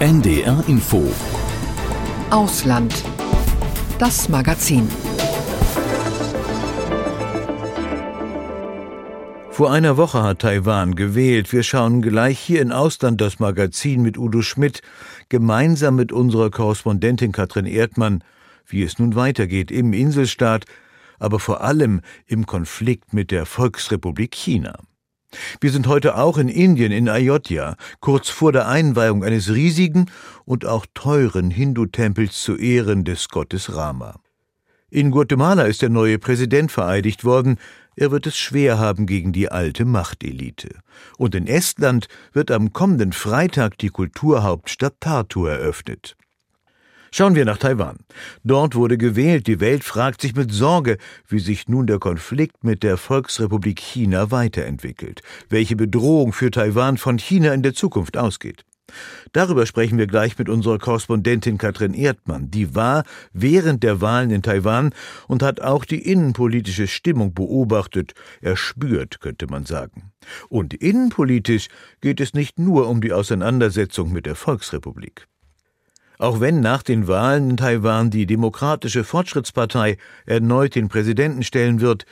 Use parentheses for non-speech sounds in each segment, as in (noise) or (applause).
NDR Info Ausland. Das Magazin. Vor einer Woche hat Taiwan gewählt. Wir schauen gleich hier in Ausland das Magazin mit Udo Schmidt, gemeinsam mit unserer Korrespondentin Katrin Erdmann, wie es nun weitergeht im Inselstaat, aber vor allem im Konflikt mit der Volksrepublik China. Wir sind heute auch in Indien, in Ayodhya, kurz vor der Einweihung eines riesigen und auch teuren Hindu-Tempels zu Ehren des Gottes Rama. In Guatemala ist der neue Präsident vereidigt worden, er wird es schwer haben gegen die alte Machtelite. Und in Estland wird am kommenden Freitag die Kulturhauptstadt Tartu eröffnet. Schauen wir nach Taiwan. Dort wurde gewählt. Die Welt fragt sich mit Sorge, wie sich nun der Konflikt mit der Volksrepublik China weiterentwickelt, welche Bedrohung für Taiwan von China in der Zukunft ausgeht. Darüber sprechen wir gleich mit unserer Korrespondentin Katrin Erdmann. Die war während der Wahlen in Taiwan und hat auch die innenpolitische Stimmung beobachtet, erspürt, könnte man sagen. Und innenpolitisch geht es nicht nur um die Auseinandersetzung mit der Volksrepublik. Auch wenn nach den Wahlen in Taiwan die Demokratische Fortschrittspartei erneut den Präsidenten stellen wird,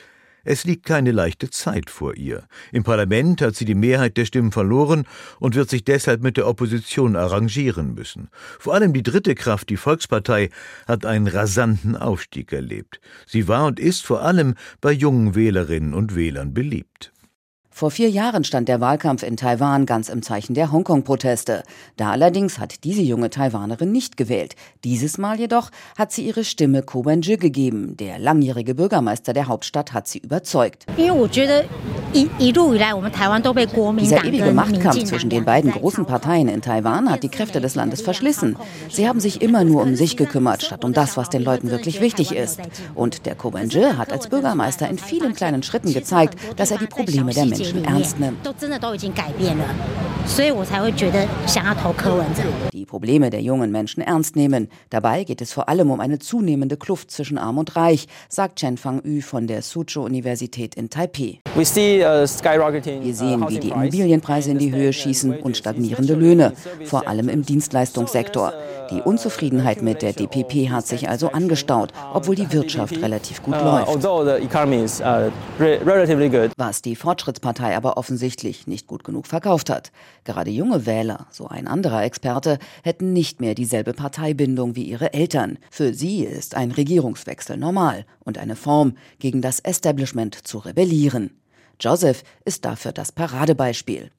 es liegt keine leichte Zeit vor ihr. Im Parlament hat sie die Mehrheit der Stimmen verloren und wird sich deshalb mit der Opposition arrangieren müssen. Vor allem die dritte Kraft, die Volkspartei, hat einen rasanten Aufstieg erlebt. Sie war und ist vor allem bei jungen Wählerinnen und Wählern beliebt. Vor vier Jahren stand der Wahlkampf in Taiwan ganz im Zeichen der Hongkong-Proteste. Da allerdings hat diese junge Taiwanerin nicht gewählt. Dieses Mal jedoch hat sie ihre Stimme Ko Wen-je gegeben. Der langjährige Bürgermeister der Hauptstadt hat sie überzeugt. Dieser ewige Machtkampf zwischen den beiden großen Parteien in Taiwan hat die Kräfte des Landes verschlissen. Sie haben sich immer nur um sich gekümmert, statt um das, was den Leuten wirklich wichtig ist. Und der Ko Wen-je hat als Bürgermeister in vielen kleinen Schritten gezeigt, dass er die Probleme der Menschen Menschen ernst nimmt. Die Probleme der jungen Menschen ernst nehmen. Dabei geht es vor allem um eine zunehmende Kluft zwischen Arm und Reich, sagt Chen Fang-Yu von der Suzhou-Universität in Taipei. Uh, Wir sehen, wie die Immobilienpreise in die Höhe schießen und stagnierende Löhne, vor allem im Dienstleistungssektor. Die Unzufriedenheit mit der DPP hat sich also angestaut, obwohl die Wirtschaft relativ gut läuft. Was die Fortschrittspartei aber offensichtlich nicht gut genug verkauft hat. Gerade junge Wähler, so ein anderer Experte, hätten nicht mehr dieselbe Parteibindung wie ihre Eltern. Für sie ist ein Regierungswechsel normal und eine Form, gegen das Establishment zu rebellieren. Joseph ist dafür das Paradebeispiel.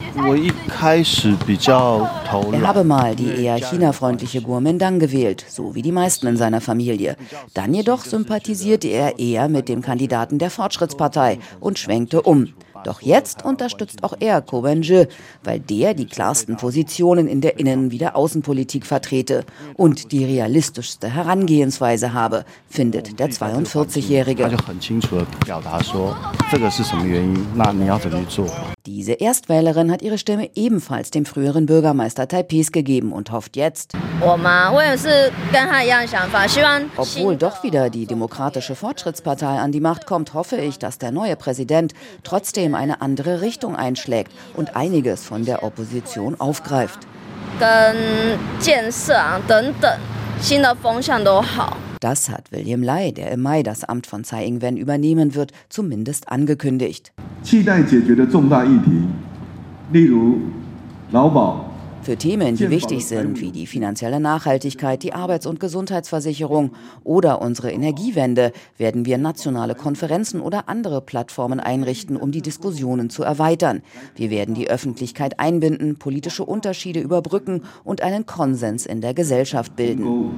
Er habe mal die eher China-freundliche Kuomintang gewählt, so wie die meisten in seiner Familie. Dann jedoch sympathisierte er eher mit dem Kandidaten der Fortschrittspartei und schwenkte um. Doch jetzt unterstützt auch er Ko Wen-je, weil der die klarsten Positionen in der Innen- wie der Außenpolitik vertrete und die realistischste Herangehensweise habe, findet der 42-Jährige. Diese Erstwählerin hat ihre Stimme ebenfalls dem früheren Bürgermeister Taipehs gegeben und hofft jetzt, obwohl doch wieder die Demokratische Fortschrittspartei an die Macht kommt, hoffe ich, dass der neue Präsident trotzdem eine andere Richtung einschlägt und einiges von der Opposition aufgreift. Das hat William Lai, der im Mai das Amt von Tsai Ing-wen übernehmen wird, zumindest angekündigt. Für Themen, die wichtig sind, wie die finanzielle Nachhaltigkeit, die Arbeits- und Gesundheitsversicherung oder unsere Energiewende, werden wir nationale Konferenzen oder andere Plattformen einrichten, um die Diskussionen zu erweitern. Wir werden die Öffentlichkeit einbinden, politische Unterschiede überbrücken und einen Konsens in der Gesellschaft bilden.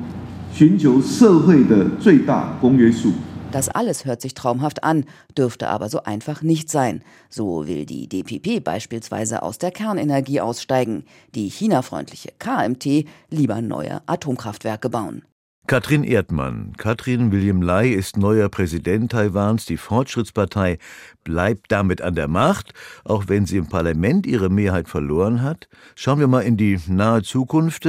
Das alles hört sich traumhaft an, dürfte aber so einfach nicht sein. So will die DPP beispielsweise aus der Kernenergie aussteigen, die China-freundliche KMT lieber neue Atomkraftwerke bauen. Katrin Erdmann. Katrin William Lai ist neuer Präsident Taiwans. Die Fortschrittspartei bleibt damit an der Macht, auch wenn sie im Parlament ihre Mehrheit verloren hat. Schauen wir mal in die nahe Zukunft.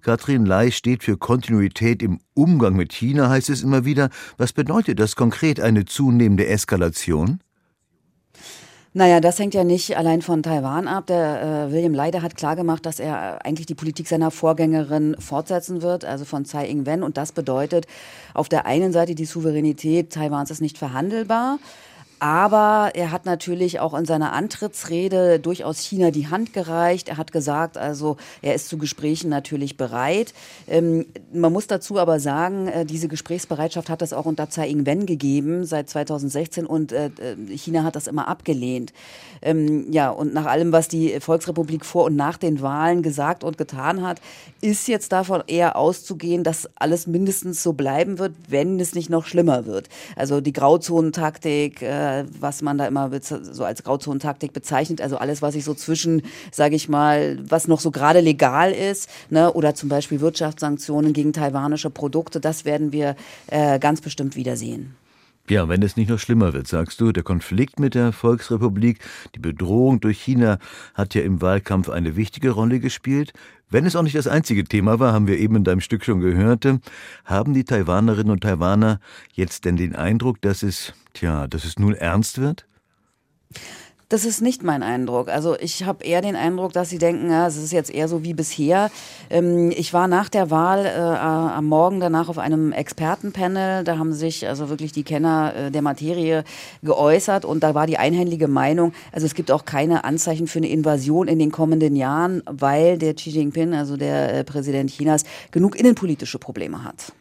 Katrin Lai steht für Kontinuität im Umgang mit China, heißt es immer wieder. Was bedeutet das konkret, eine zunehmende Eskalation? Naja, das hängt ja nicht allein von Taiwan ab. Der äh, William Leider hat klargemacht, dass er eigentlich die Politik seiner Vorgängerin fortsetzen wird, also von Tsai Ing-wen. Und das bedeutet auf der einen Seite, die Souveränität Taiwans ist nicht verhandelbar. Aber er hat natürlich auch in seiner Antrittsrede durchaus China die Hand gereicht. Er hat gesagt, also er ist zu Gesprächen natürlich bereit. Ähm, man muss dazu aber sagen, äh, diese Gesprächsbereitschaft hat es auch unter Tsai Ing-wen gegeben seit 2016 und äh, äh, China hat das immer abgelehnt. Ähm, ja, und nach allem, was die Volksrepublik vor und nach den Wahlen gesagt und getan hat, ist jetzt davon eher auszugehen, dass alles mindestens so bleiben wird, wenn es nicht noch schlimmer wird. Also die Grauzonentaktik, äh, was man da immer so als Grauzonentaktik bezeichnet. Also alles, was sich so zwischen, sage ich mal, was noch so gerade legal ist, ne, oder zum Beispiel Wirtschaftssanktionen gegen taiwanische Produkte, das werden wir äh, ganz bestimmt wiedersehen. Ja, wenn es nicht noch schlimmer wird, sagst du, der Konflikt mit der Volksrepublik, die Bedrohung durch China hat ja im Wahlkampf eine wichtige Rolle gespielt. Wenn es auch nicht das einzige Thema war, haben wir eben in deinem Stück schon gehört, haben die Taiwanerinnen und Taiwaner jetzt denn den Eindruck, dass es, tja, dass es nun ernst wird? Das ist nicht mein Eindruck. Also ich habe eher den Eindruck, dass sie denken, ja, es ist jetzt eher so wie bisher. Ähm, ich war nach der Wahl äh, am Morgen danach auf einem Expertenpanel. Da haben sich also wirklich die Kenner äh, der Materie geäußert und da war die einhellige Meinung, also es gibt auch keine Anzeichen für eine Invasion in den kommenden Jahren, weil der Xi Jinping, also der äh, Präsident Chinas, genug innenpolitische Probleme hat.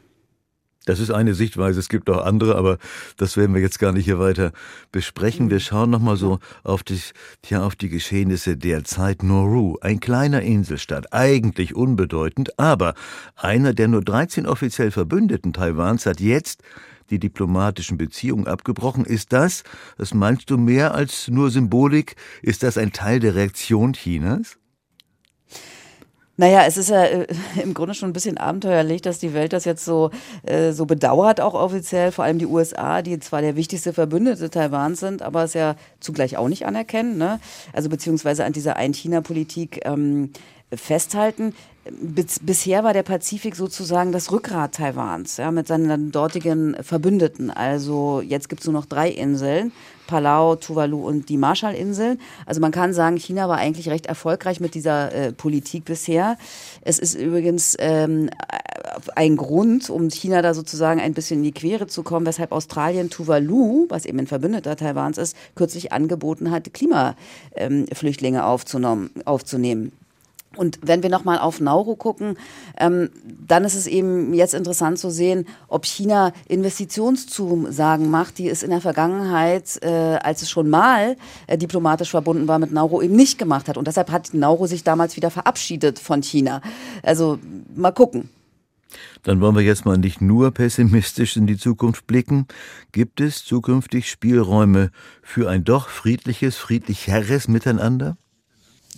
Das ist eine Sichtweise, es gibt auch andere, aber das werden wir jetzt gar nicht hier weiter besprechen. Wir schauen nochmal so auf die, tja, auf die Geschehnisse der Zeit. Nauru, ein kleiner Inselstaat, eigentlich unbedeutend, aber einer der nur 13 offiziell Verbündeten Taiwans hat jetzt die diplomatischen Beziehungen abgebrochen. Ist das, das meinst du mehr als nur Symbolik? Ist das ein Teil der Reaktion Chinas? Naja, es ist ja äh, (laughs) im Grunde schon ein bisschen abenteuerlich, dass die Welt das jetzt so, äh, so bedauert, auch offiziell, vor allem die USA, die zwar der wichtigste Verbündete Taiwans sind, aber es ja zugleich auch nicht anerkennen, ne? also beziehungsweise an dieser Ein-China-Politik ähm, festhalten. Bis, bisher war der Pazifik sozusagen das Rückgrat Taiwans, ja, mit seinen dortigen Verbündeten. Also jetzt gibt es nur noch drei Inseln, Palau, Tuvalu und die Marshallinseln. Also man kann sagen, China war eigentlich recht erfolgreich mit dieser äh, Politik bisher. Es ist übrigens ähm, ein Grund, um China da sozusagen ein bisschen in die Quere zu kommen, weshalb Australien Tuvalu, was eben ein Verbündeter Taiwans ist, kürzlich angeboten hat, Klimaflüchtlinge aufzunehmen. Und wenn wir nochmal auf Nauru gucken, ähm, dann ist es eben jetzt interessant zu sehen, ob China Investitionszusagen macht, die es in der Vergangenheit, äh, als es schon mal äh, diplomatisch verbunden war mit Nauru, eben nicht gemacht hat. Und deshalb hat Nauru sich damals wieder verabschiedet von China. Also mal gucken. Dann wollen wir jetzt mal nicht nur pessimistisch in die Zukunft blicken. Gibt es zukünftig Spielräume für ein doch friedliches, friedlich herres Miteinander?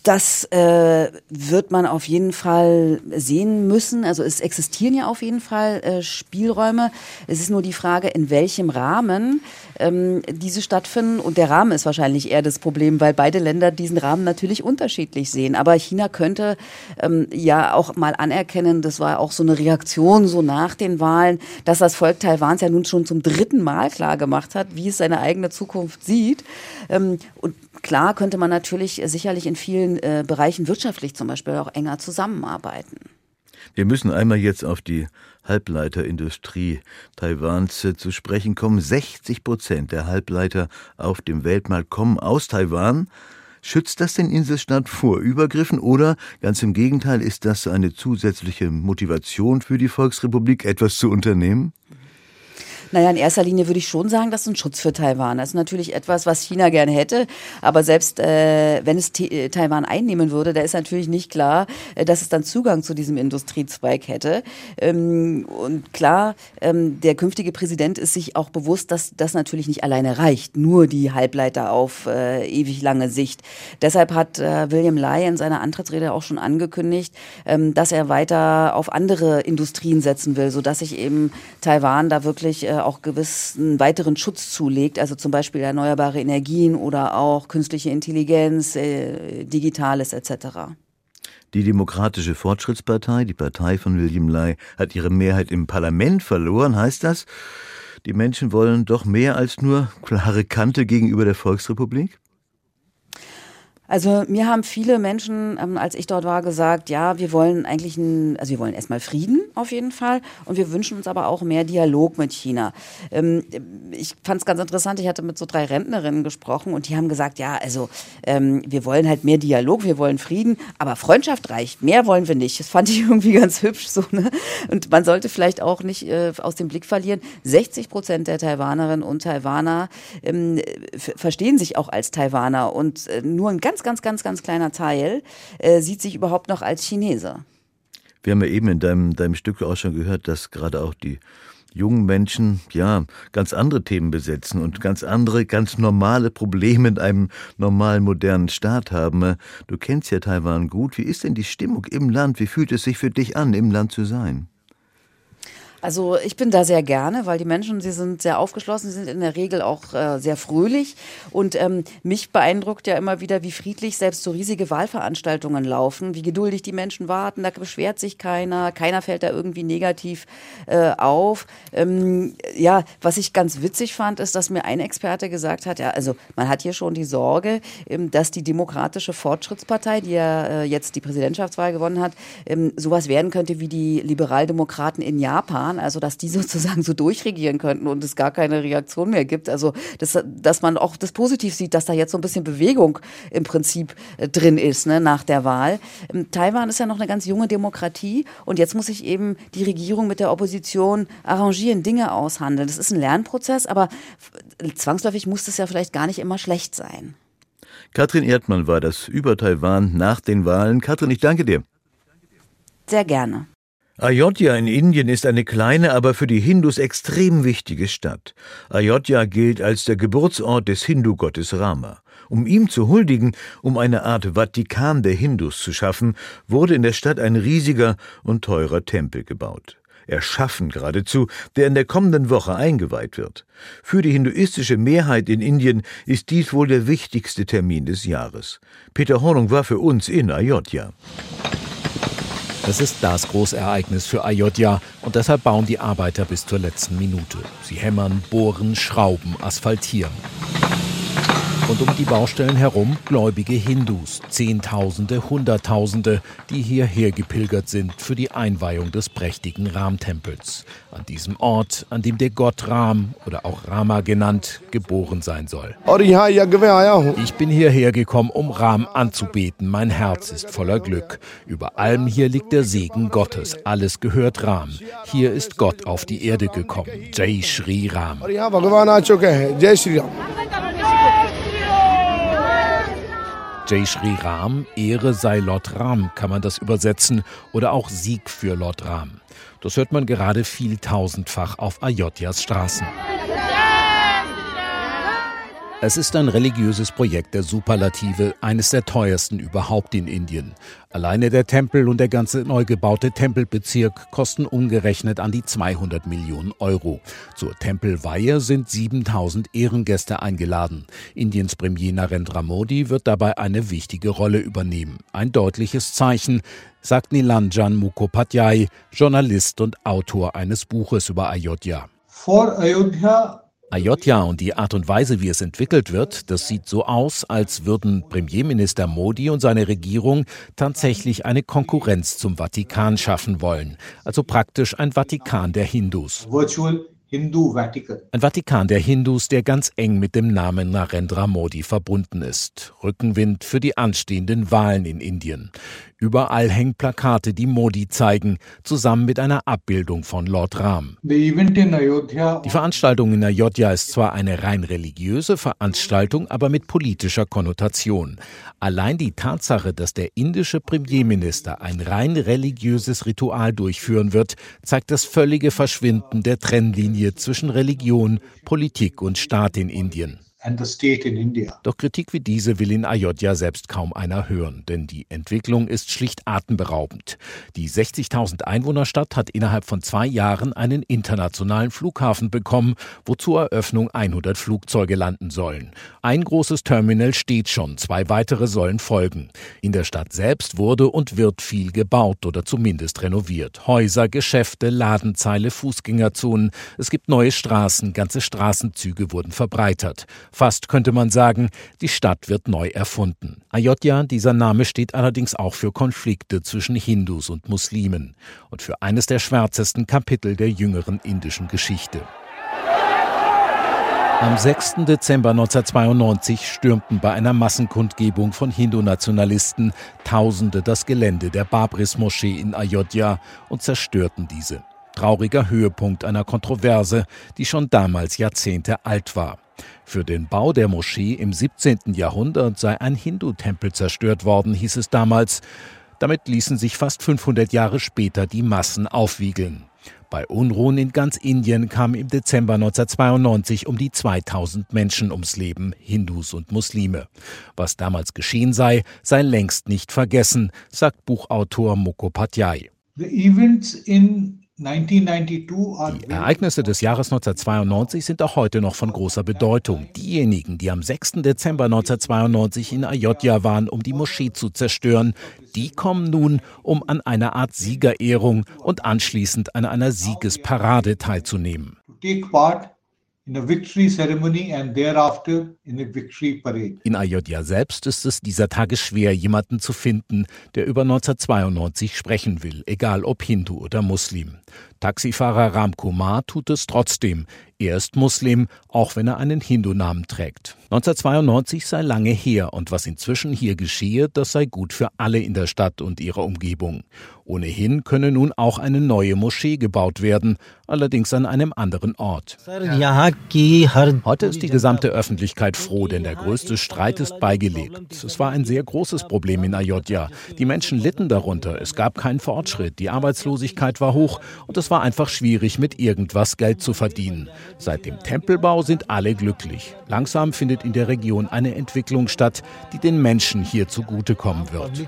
Das äh, wird man auf jeden Fall sehen müssen. Also es existieren ja auf jeden Fall äh, Spielräume. Es ist nur die Frage, in welchem Rahmen ähm, diese stattfinden. Und der Rahmen ist wahrscheinlich eher das Problem, weil beide Länder diesen Rahmen natürlich unterschiedlich sehen. Aber China könnte ähm, ja auch mal anerkennen, das war auch so eine Reaktion so nach den Wahlen, dass das Volk Taiwans ja nun schon zum dritten Mal klar gemacht hat, wie es seine eigene Zukunft sieht. Ähm, und klar könnte man natürlich sicherlich in vielen äh, Bereichen wirtschaftlich zum Beispiel auch enger zusammenarbeiten. Wir müssen einmal jetzt auf die Halbleiterindustrie Taiwans äh, zu sprechen kommen. 60 Prozent der Halbleiter auf dem Weltmarkt kommen aus Taiwan. Schützt das den Inselstaat vor Übergriffen oder ganz im Gegenteil ist das eine zusätzliche Motivation für die Volksrepublik, etwas zu unternehmen? Naja, in erster Linie würde ich schon sagen, das ist ein Schutz für Taiwan. Das ist natürlich etwas, was China gerne hätte. Aber selbst äh, wenn es äh, Taiwan einnehmen würde, da ist natürlich nicht klar, äh, dass es dann Zugang zu diesem Industriezweig hätte. Ähm, und klar, ähm, der künftige Präsident ist sich auch bewusst, dass das natürlich nicht alleine reicht. Nur die Halbleiter auf äh, ewig lange Sicht. Deshalb hat äh, William Lai in seiner Antrittsrede auch schon angekündigt, ähm, dass er weiter auf andere Industrien setzen will, sodass sich eben Taiwan da wirklich äh, auch gewissen weiteren Schutz zulegt, also zum Beispiel erneuerbare Energien oder auch künstliche Intelligenz, äh, Digitales etc. Die Demokratische Fortschrittspartei, die Partei von William Lai, hat ihre Mehrheit im Parlament verloren. Heißt das, die Menschen wollen doch mehr als nur klare Kante gegenüber der Volksrepublik? Also mir haben viele Menschen, ähm, als ich dort war, gesagt, ja, wir wollen eigentlich ein, also wir wollen erstmal Frieden auf jeden Fall und wir wünschen uns aber auch mehr Dialog mit China. Ähm, ich fand es ganz interessant, ich hatte mit so drei Rentnerinnen gesprochen und die haben gesagt, ja, also ähm, wir wollen halt mehr Dialog, wir wollen Frieden, aber Freundschaft reicht, mehr wollen wir nicht. Das fand ich (laughs) irgendwie ganz hübsch so. Ne? Und man sollte vielleicht auch nicht äh, aus dem Blick verlieren, 60 Prozent der Taiwanerinnen und Taiwaner ähm, verstehen sich auch als Taiwaner und äh, nur ein ganz ganz, ganz, ganz, ganz kleiner Teil äh, sieht sich überhaupt noch als Chinese. Wir haben ja eben in deinem, deinem Stück auch schon gehört, dass gerade auch die jungen Menschen ja ganz andere Themen besetzen und ganz andere, ganz normale Probleme in einem normalen, modernen Staat haben. Du kennst ja Taiwan gut. Wie ist denn die Stimmung im Land? Wie fühlt es sich für dich an, im Land zu sein? Also ich bin da sehr gerne, weil die Menschen, sie sind sehr aufgeschlossen, sie sind in der Regel auch äh, sehr fröhlich. Und ähm, mich beeindruckt ja immer wieder, wie friedlich selbst so riesige Wahlveranstaltungen laufen, wie geduldig die Menschen warten, da beschwert sich keiner, keiner fällt da irgendwie negativ äh, auf. Ähm, ja, was ich ganz witzig fand, ist, dass mir ein Experte gesagt hat, ja, also man hat hier schon die Sorge, ähm, dass die Demokratische Fortschrittspartei, die ja äh, jetzt die Präsidentschaftswahl gewonnen hat, ähm, sowas werden könnte wie die Liberaldemokraten in Japan Jahren, also dass die (laughs) sozusagen so durchregieren könnten und es gar keine Reaktion mehr gibt. Also dass, dass man auch das positiv sieht, dass da jetzt so ein bisschen Bewegung im Prinzip äh, drin ist ne, nach der Wahl. Ähm, Taiwan ist ja noch eine ganz junge Demokratie und jetzt muss sich eben die Regierung mit der Opposition arrangieren, Dinge aushandeln. Das ist ein Lernprozess, aber zwangsläufig muss das ja vielleicht gar nicht immer schlecht sein. Katrin Erdmann war das über Taiwan nach den Wahlen. Katrin, ich danke dir. Sehr gerne. Ayodhya in Indien ist eine kleine, aber für die Hindus extrem wichtige Stadt. Ayodhya gilt als der Geburtsort des Hindu-Gottes Rama. Um ihm zu huldigen, um eine Art Vatikan der Hindus zu schaffen, wurde in der Stadt ein riesiger und teurer Tempel gebaut. Erschaffen geradezu, der in der kommenden Woche eingeweiht wird. Für die hinduistische Mehrheit in Indien ist dies wohl der wichtigste Termin des Jahres. Peter Hornung war für uns in Ayodhya. Es ist das Großereignis für Ayodhya und deshalb bauen die Arbeiter bis zur letzten Minute. Sie hämmern, bohren, schrauben, asphaltieren und um die Baustellen herum gläubige Hindus, Zehntausende, Hunderttausende, die hierher gepilgert sind für die Einweihung des prächtigen Ram-Tempels. An diesem Ort, an dem der Gott Ram oder auch Rama genannt, geboren sein soll. Ich bin hierher gekommen, um Ram anzubeten. Mein Herz ist voller Glück. Über allem hier liegt der Segen Gottes. Alles gehört Ram. Hier ist Gott auf die Erde gekommen. Jai Shri Ram. Jai Shri Ram. Jai Shri Ram, Ehre sei Lord Ram, kann man das übersetzen, oder auch Sieg für Lord Ram. Das hört man gerade viel tausendfach auf Ayodhyas Straßen. Es ist ein religiöses Projekt der Superlative, eines der teuersten überhaupt in Indien. Alleine der Tempel und der ganze neu gebaute Tempelbezirk kosten umgerechnet an die 200 Millionen Euro. Zur Tempelweihe sind 7000 Ehrengäste eingeladen. Indiens Premier Narendra Modi wird dabei eine wichtige Rolle übernehmen. Ein deutliches Zeichen, sagt Nilanjan Mukhopadhyay, Journalist und Autor eines Buches über Ayodhya. For Ayodhya Ayodhya und die Art und Weise, wie es entwickelt wird, das sieht so aus, als würden Premierminister Modi und seine Regierung tatsächlich eine Konkurrenz zum Vatikan schaffen wollen. Also praktisch ein Vatikan der Hindus. Virtual. Ein Vatikan der Hindus, der ganz eng mit dem Namen Narendra Modi verbunden ist. Rückenwind für die anstehenden Wahlen in Indien. Überall hängen Plakate, die Modi zeigen, zusammen mit einer Abbildung von Lord Ram. Die Veranstaltung in Ayodhya ist zwar eine rein religiöse Veranstaltung, aber mit politischer Konnotation. Allein die Tatsache, dass der indische Premierminister ein rein religiöses Ritual durchführen wird, zeigt das völlige Verschwinden der Trennlinie zwischen Religion, Politik und Staat in Indien. Doch Kritik wie diese will in Ayodhya selbst kaum einer hören, denn die Entwicklung ist schlicht atemberaubend. Die 60.000 Einwohnerstadt hat innerhalb von zwei Jahren einen internationalen Flughafen bekommen, wo zur Eröffnung 100 Flugzeuge landen sollen. Ein großes Terminal steht schon, zwei weitere sollen folgen. In der Stadt selbst wurde und wird viel gebaut oder zumindest renoviert. Häuser, Geschäfte, Ladenzeile, Fußgängerzonen. Es gibt neue Straßen, ganze Straßenzüge wurden verbreitert. Fast könnte man sagen, die Stadt wird neu erfunden. Ayodhya, dieser Name steht allerdings auch für Konflikte zwischen Hindus und Muslimen und für eines der schwärzesten Kapitel der jüngeren indischen Geschichte. Am 6. Dezember 1992 stürmten bei einer Massenkundgebung von Hindu-Nationalisten Tausende das Gelände der Babris-Moschee in Ayodhya und zerstörten diese. Trauriger Höhepunkt einer Kontroverse, die schon damals Jahrzehnte alt war. Für den Bau der Moschee im 17. Jahrhundert sei ein Hindu-Tempel zerstört worden, hieß es damals. Damit ließen sich fast 500 Jahre später die Massen aufwiegeln. Bei Unruhen in ganz Indien kamen im Dezember 1992 um die 2000 Menschen ums Leben, Hindus und Muslime. Was damals geschehen sei, sei längst nicht vergessen, sagt Buchautor Mukhopadhyay. The events in die Ereignisse des Jahres 1992 sind auch heute noch von großer Bedeutung. Diejenigen, die am 6. Dezember 1992 in Ayodhya waren, um die Moschee zu zerstören, die kommen nun, um an einer Art Siegerehrung und anschließend an einer Siegesparade teilzunehmen. Take part in Ayodhya selbst ist es dieser Tage schwer, jemanden zu finden, der über 1992 sprechen will, egal ob Hindu oder Muslim. Taxifahrer Ram Kumar tut es trotzdem. Er ist Muslim, auch wenn er einen Hindu-Namen trägt. 1992 sei lange her und was inzwischen hier geschehe, das sei gut für alle in der Stadt und ihrer Umgebung. Ohnehin könne nun auch eine neue Moschee gebaut werden, allerdings an einem anderen Ort. Heute ist die gesamte Öffentlichkeit froh, denn der größte Streit ist beigelegt. Es war ein sehr großes Problem in Ayodhya. Die Menschen litten darunter, es gab keinen Fortschritt, die Arbeitslosigkeit war hoch und es war einfach schwierig, mit irgendwas Geld zu verdienen. Seit dem Tempelbau sind alle glücklich. Langsam findet in der Region eine Entwicklung statt, die den Menschen hier zugutekommen wird.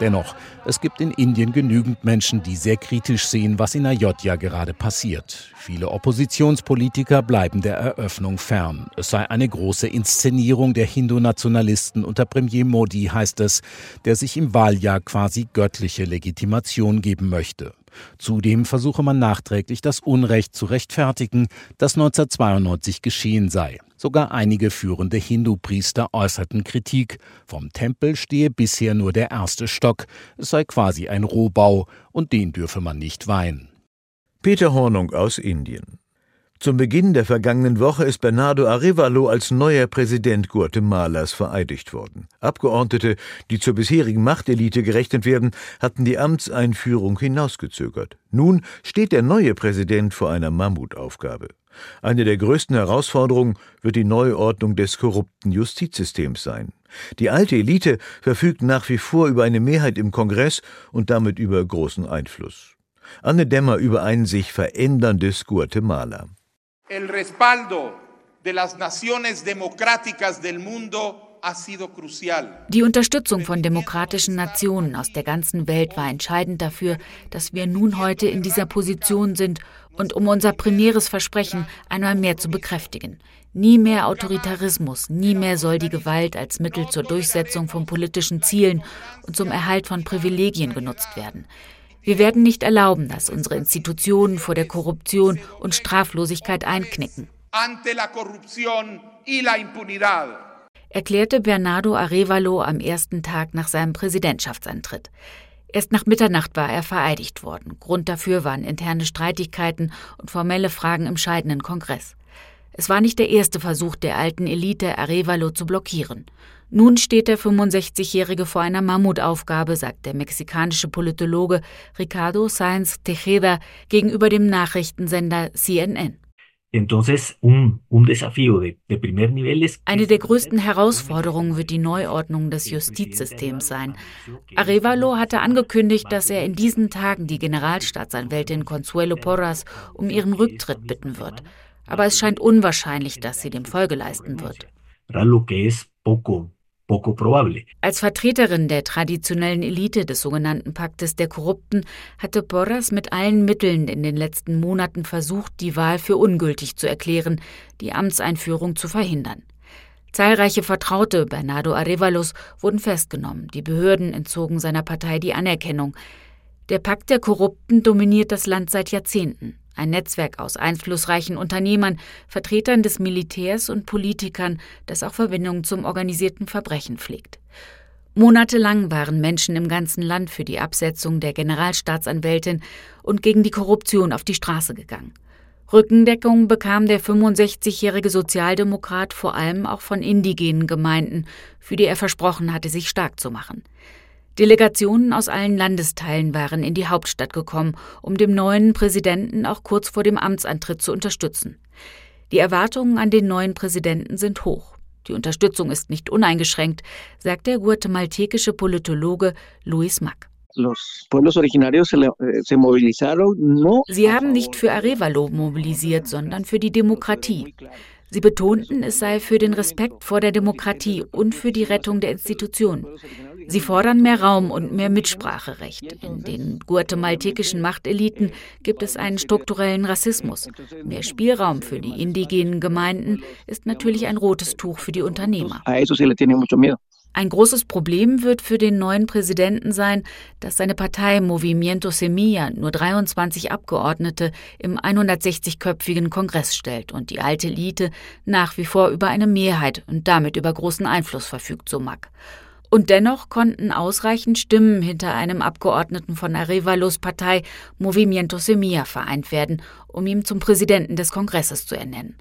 Dennoch, es gibt in Indien genügend Menschen, die sehr kritisch sehen, was in Ayodhya gerade passiert. Viele Oppositionspolitiker bleiben der Eröffnung fern. Es sei eine große Inszenierung der Hindu-Nationalisten unter Premier Modi, heißt es, der sich im Wahljahr quasi göttliche Legitimation geben möchte. Zudem versuche man nachträglich das Unrecht zu rechtfertigen, das 1992 geschehen sei. Sogar einige führende Hindu-Priester äußerten Kritik. Vom Tempel stehe bisher nur der erste Stock. Es sei quasi ein Rohbau und den dürfe man nicht weihen. Peter Hornung aus Indien. Zum Beginn der vergangenen Woche ist Bernardo Arevalo als neuer Präsident Guatemalas vereidigt worden. Abgeordnete, die zur bisherigen Machtelite gerechnet werden, hatten die Amtseinführung hinausgezögert. Nun steht der neue Präsident vor einer Mammutaufgabe. Eine der größten Herausforderungen wird die Neuordnung des korrupten Justizsystems sein. Die alte Elite verfügt nach wie vor über eine Mehrheit im Kongress und damit über großen Einfluss. Anne Dämmer über ein sich veränderndes Guatemala el respaldo de las naciones democráticas del mundo die Unterstützung von demokratischen Nationen aus der ganzen Welt war entscheidend dafür, dass wir nun heute in dieser Position sind und um unser primäres Versprechen einmal mehr zu bekräftigen. Nie mehr Autoritarismus, nie mehr soll die Gewalt als Mittel zur Durchsetzung von politischen Zielen und zum Erhalt von Privilegien genutzt werden. Wir werden nicht erlauben, dass unsere Institutionen vor der Korruption und Straflosigkeit einknicken. Erklärte Bernardo Arevalo am ersten Tag nach seinem Präsidentschaftsantritt. Erst nach Mitternacht war er vereidigt worden. Grund dafür waren interne Streitigkeiten und formelle Fragen im scheidenden Kongress. Es war nicht der erste Versuch der alten Elite, Arevalo zu blockieren. Nun steht der 65-Jährige vor einer Mammutaufgabe, sagt der mexikanische Politologe Ricardo Sáenz Tejeda gegenüber dem Nachrichtensender CNN. Eine der größten Herausforderungen wird die Neuordnung des Justizsystems sein. Arevalo hatte angekündigt, dass er in diesen Tagen die Generalstaatsanwältin Consuelo Porras um ihren Rücktritt bitten wird. Aber es scheint unwahrscheinlich, dass sie dem Folge leisten wird. Als Vertreterin der traditionellen Elite des sogenannten Paktes der Korrupten hatte Porras mit allen Mitteln in den letzten Monaten versucht, die Wahl für ungültig zu erklären, die Amtseinführung zu verhindern. Zahlreiche Vertraute Bernardo Arevalos wurden festgenommen, die Behörden entzogen seiner Partei die Anerkennung. Der Pakt der Korrupten dominiert das Land seit Jahrzehnten. Ein Netzwerk aus einflussreichen Unternehmern, Vertretern des Militärs und Politikern, das auch Verbindungen zum organisierten Verbrechen pflegt. Monatelang waren Menschen im ganzen Land für die Absetzung der Generalstaatsanwältin und gegen die Korruption auf die Straße gegangen. Rückendeckung bekam der 65-jährige Sozialdemokrat vor allem auch von indigenen Gemeinden, für die er versprochen hatte, sich stark zu machen. Delegationen aus allen Landesteilen waren in die Hauptstadt gekommen, um dem neuen Präsidenten auch kurz vor dem Amtsantritt zu unterstützen. Die Erwartungen an den neuen Präsidenten sind hoch. Die Unterstützung ist nicht uneingeschränkt, sagt der guatemaltekische Politologe Luis Mack. Eh, Sie haben nicht für Arevalo mobilisiert, sondern für die Demokratie. Sie betonten, es sei für den Respekt vor der Demokratie und für die Rettung der Institutionen. Sie fordern mehr Raum und mehr Mitspracherecht. In den guatemaltekischen Machteliten gibt es einen strukturellen Rassismus. Mehr Spielraum für die indigenen Gemeinden ist natürlich ein rotes Tuch für die Unternehmer. Ein großes Problem wird für den neuen Präsidenten sein, dass seine Partei Movimiento Semilla nur 23 Abgeordnete im 160-köpfigen Kongress stellt und die alte Elite nach wie vor über eine Mehrheit und damit über großen Einfluss verfügt, so Mack. Und dennoch konnten ausreichend Stimmen hinter einem Abgeordneten von Arevalos Partei Movimiento Semilla vereint werden, um ihn zum Präsidenten des Kongresses zu ernennen.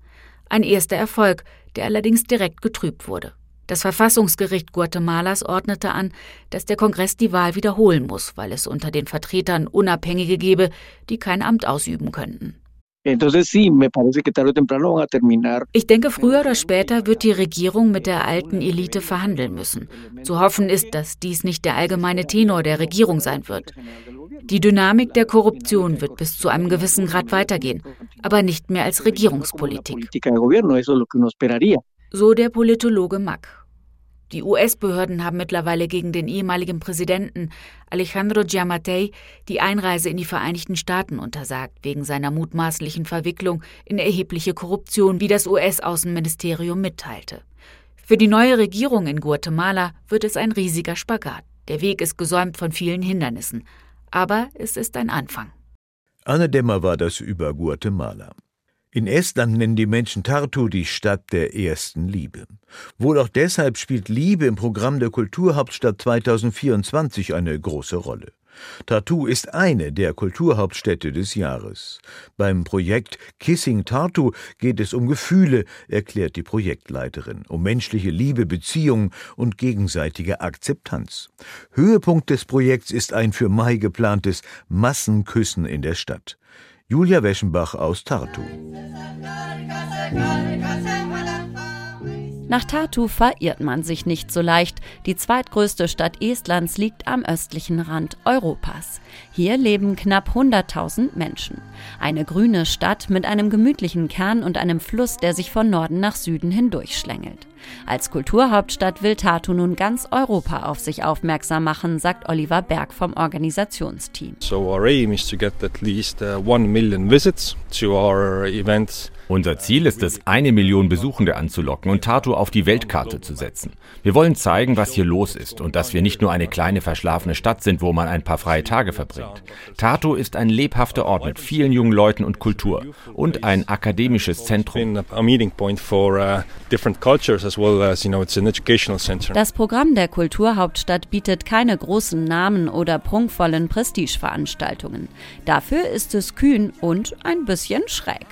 Ein erster Erfolg, der allerdings direkt getrübt wurde. Das Verfassungsgericht Guatemalas ordnete an, dass der Kongress die Wahl wiederholen muss, weil es unter den Vertretern Unabhängige gebe, die kein Amt ausüben könnten. Ich denke, früher oder später wird die Regierung mit der alten Elite verhandeln müssen. Zu hoffen ist, dass dies nicht der allgemeine Tenor der Regierung sein wird. Die Dynamik der Korruption wird bis zu einem gewissen Grad weitergehen, aber nicht mehr als Regierungspolitik so der Politologe Mack. Die US-Behörden haben mittlerweile gegen den ehemaligen Präsidenten Alejandro Giammattei die Einreise in die Vereinigten Staaten untersagt, wegen seiner mutmaßlichen Verwicklung in erhebliche Korruption, wie das US-Außenministerium mitteilte. Für die neue Regierung in Guatemala wird es ein riesiger Spagat. Der Weg ist gesäumt von vielen Hindernissen. Aber es ist ein Anfang. Anne Dämmer war das über Guatemala. In Estland nennen die Menschen Tartu die Stadt der ersten Liebe. Wohl auch deshalb spielt Liebe im Programm der Kulturhauptstadt 2024 eine große Rolle. Tartu ist eine der Kulturhauptstädte des Jahres. Beim Projekt Kissing Tartu geht es um Gefühle, erklärt die Projektleiterin, um menschliche Liebe, Beziehung und gegenseitige Akzeptanz. Höhepunkt des Projekts ist ein für Mai geplantes Massenküssen in der Stadt. Julia Weschenbach aus Tartu. Nach Tartu verirrt man sich nicht so leicht. Die zweitgrößte Stadt Estlands liegt am östlichen Rand Europas. Hier leben knapp 100.000 Menschen. Eine grüne Stadt mit einem gemütlichen Kern und einem Fluss, der sich von Norden nach Süden hindurchschlängelt. Als Kulturhauptstadt will Tartu nun ganz Europa auf sich aufmerksam machen, sagt Oliver Berg vom Organisationsteam. So our aim is to get at least uh, one million visits to our events unser Ziel ist es, eine Million Besuchende anzulocken und Tartu auf die Weltkarte zu setzen. Wir wollen zeigen, was hier los ist und dass wir nicht nur eine kleine verschlafene Stadt sind, wo man ein paar freie Tage verbringt. Tartu ist ein lebhafter Ort mit vielen jungen Leuten und Kultur und ein akademisches Zentrum. Das Programm der Kulturhauptstadt bietet keine großen Namen oder prunkvollen Prestigeveranstaltungen. Dafür ist es kühn und ein bisschen schräg.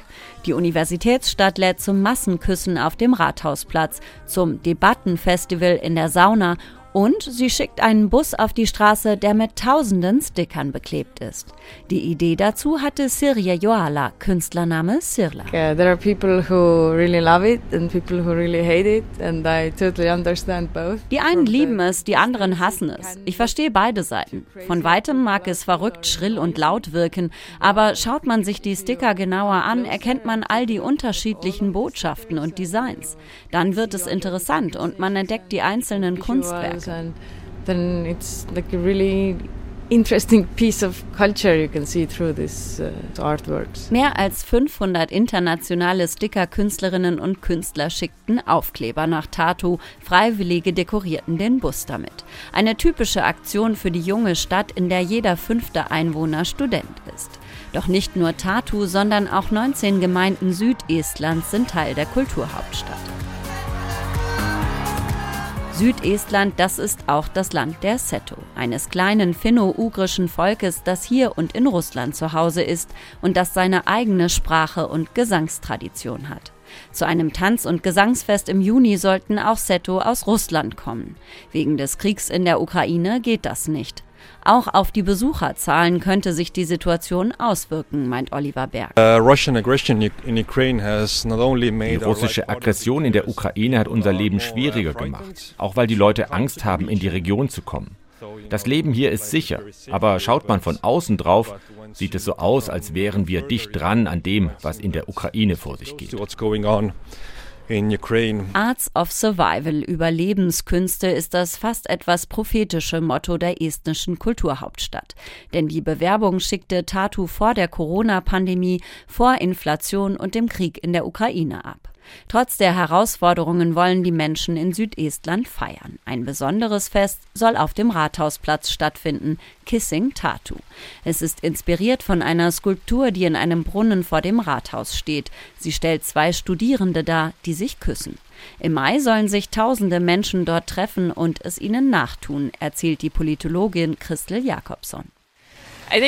Die Universitätsstadt lädt zum Massenküssen auf dem Rathausplatz, zum Debattenfestival in der Sauna und sie schickt einen Bus auf die Straße, der mit tausenden Stickern beklebt ist. Die Idee dazu hatte Sirja Joala, Künstlername Sirla. Yeah, there are people who really love it and people who really hate it and I totally understand both. Die einen lieben es, die anderen hassen es. Ich verstehe beide Seiten. Von weitem mag es verrückt, schrill und laut wirken, aber schaut man sich die Sticker genauer an, erkennt man all die unterschiedlichen Botschaften und Designs. Dann wird es interessant und man entdeckt die einzelnen Kunstwerke and then it's like a really interesting piece of culture you can see through these uh, artworks. Mehr als 500 internationale Sticker-Künstlerinnen und Künstler schickten Aufkleber nach Tartu. Freiwillige dekorierten den Bus damit. Eine typische Aktion für die junge Stadt, in der jeder fünfte Einwohner Student ist. Doch nicht nur Tartu, sondern auch 19 Gemeinden Südestlands sind Teil der Kulturhauptstadt. Südestland, das ist auch das Land der Seto, eines kleinen finno-ugrischen Volkes, das hier und in Russland zu Hause ist und das seine eigene Sprache und Gesangstradition hat. Zu einem Tanz- und Gesangsfest im Juni sollten auch Seto aus Russland kommen. Wegen des Kriegs in der Ukraine geht das nicht. Auch auf die Besucherzahlen könnte sich die Situation auswirken, meint Oliver Berg. Uh, die russische Aggression in der Ukraine hat unser Leben schwieriger gemacht, auch weil die Leute Angst haben, in die Region zu kommen. Das Leben hier ist sicher, aber schaut man von außen drauf, sieht es so aus, als wären wir dicht dran an dem, was in der Ukraine vor sich geht. Arts of Survival, Überlebenskünste, ist das fast etwas prophetische Motto der estnischen Kulturhauptstadt. Denn die Bewerbung schickte Tatu vor der Corona-Pandemie, vor Inflation und dem Krieg in der Ukraine ab. Trotz der Herausforderungen wollen die Menschen in Südestland feiern. Ein besonderes Fest soll auf dem Rathausplatz stattfinden, Kissing Tatu. Es ist inspiriert von einer Skulptur, die in einem Brunnen vor dem Rathaus steht. Sie stellt zwei Studierende dar, die sich küssen. Im Mai sollen sich tausende Menschen dort treffen und es ihnen nachtun, erzählt die Politologin Christel Jakobson. Also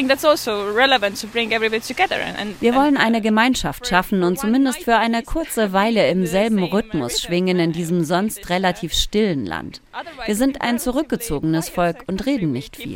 Wir wollen eine Gemeinschaft schaffen und zumindest für eine kurze Weile im selben Rhythmus schwingen in diesem sonst relativ stillen Land. Wir sind ein zurückgezogenes Volk und reden nicht viel. (laughs)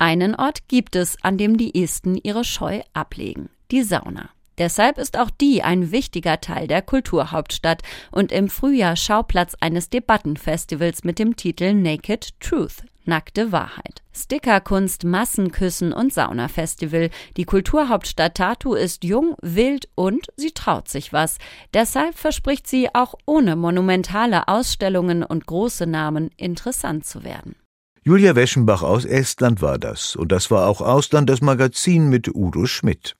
Einen Ort gibt es, an dem die Esten ihre Scheu ablegen, die Sauna. Deshalb ist auch die ein wichtiger Teil der Kulturhauptstadt und im Frühjahr Schauplatz eines Debattenfestivals mit dem Titel Naked Truth, Nackte Wahrheit. Stickerkunst, Massenküssen und Saunafestival. Die Kulturhauptstadt Tartu ist jung, wild und sie traut sich was. Deshalb verspricht sie auch ohne monumentale Ausstellungen und große Namen interessant zu werden. Julia Weschenbach aus Estland war das. Und das war auch Ausland, das Magazin mit Udo Schmidt.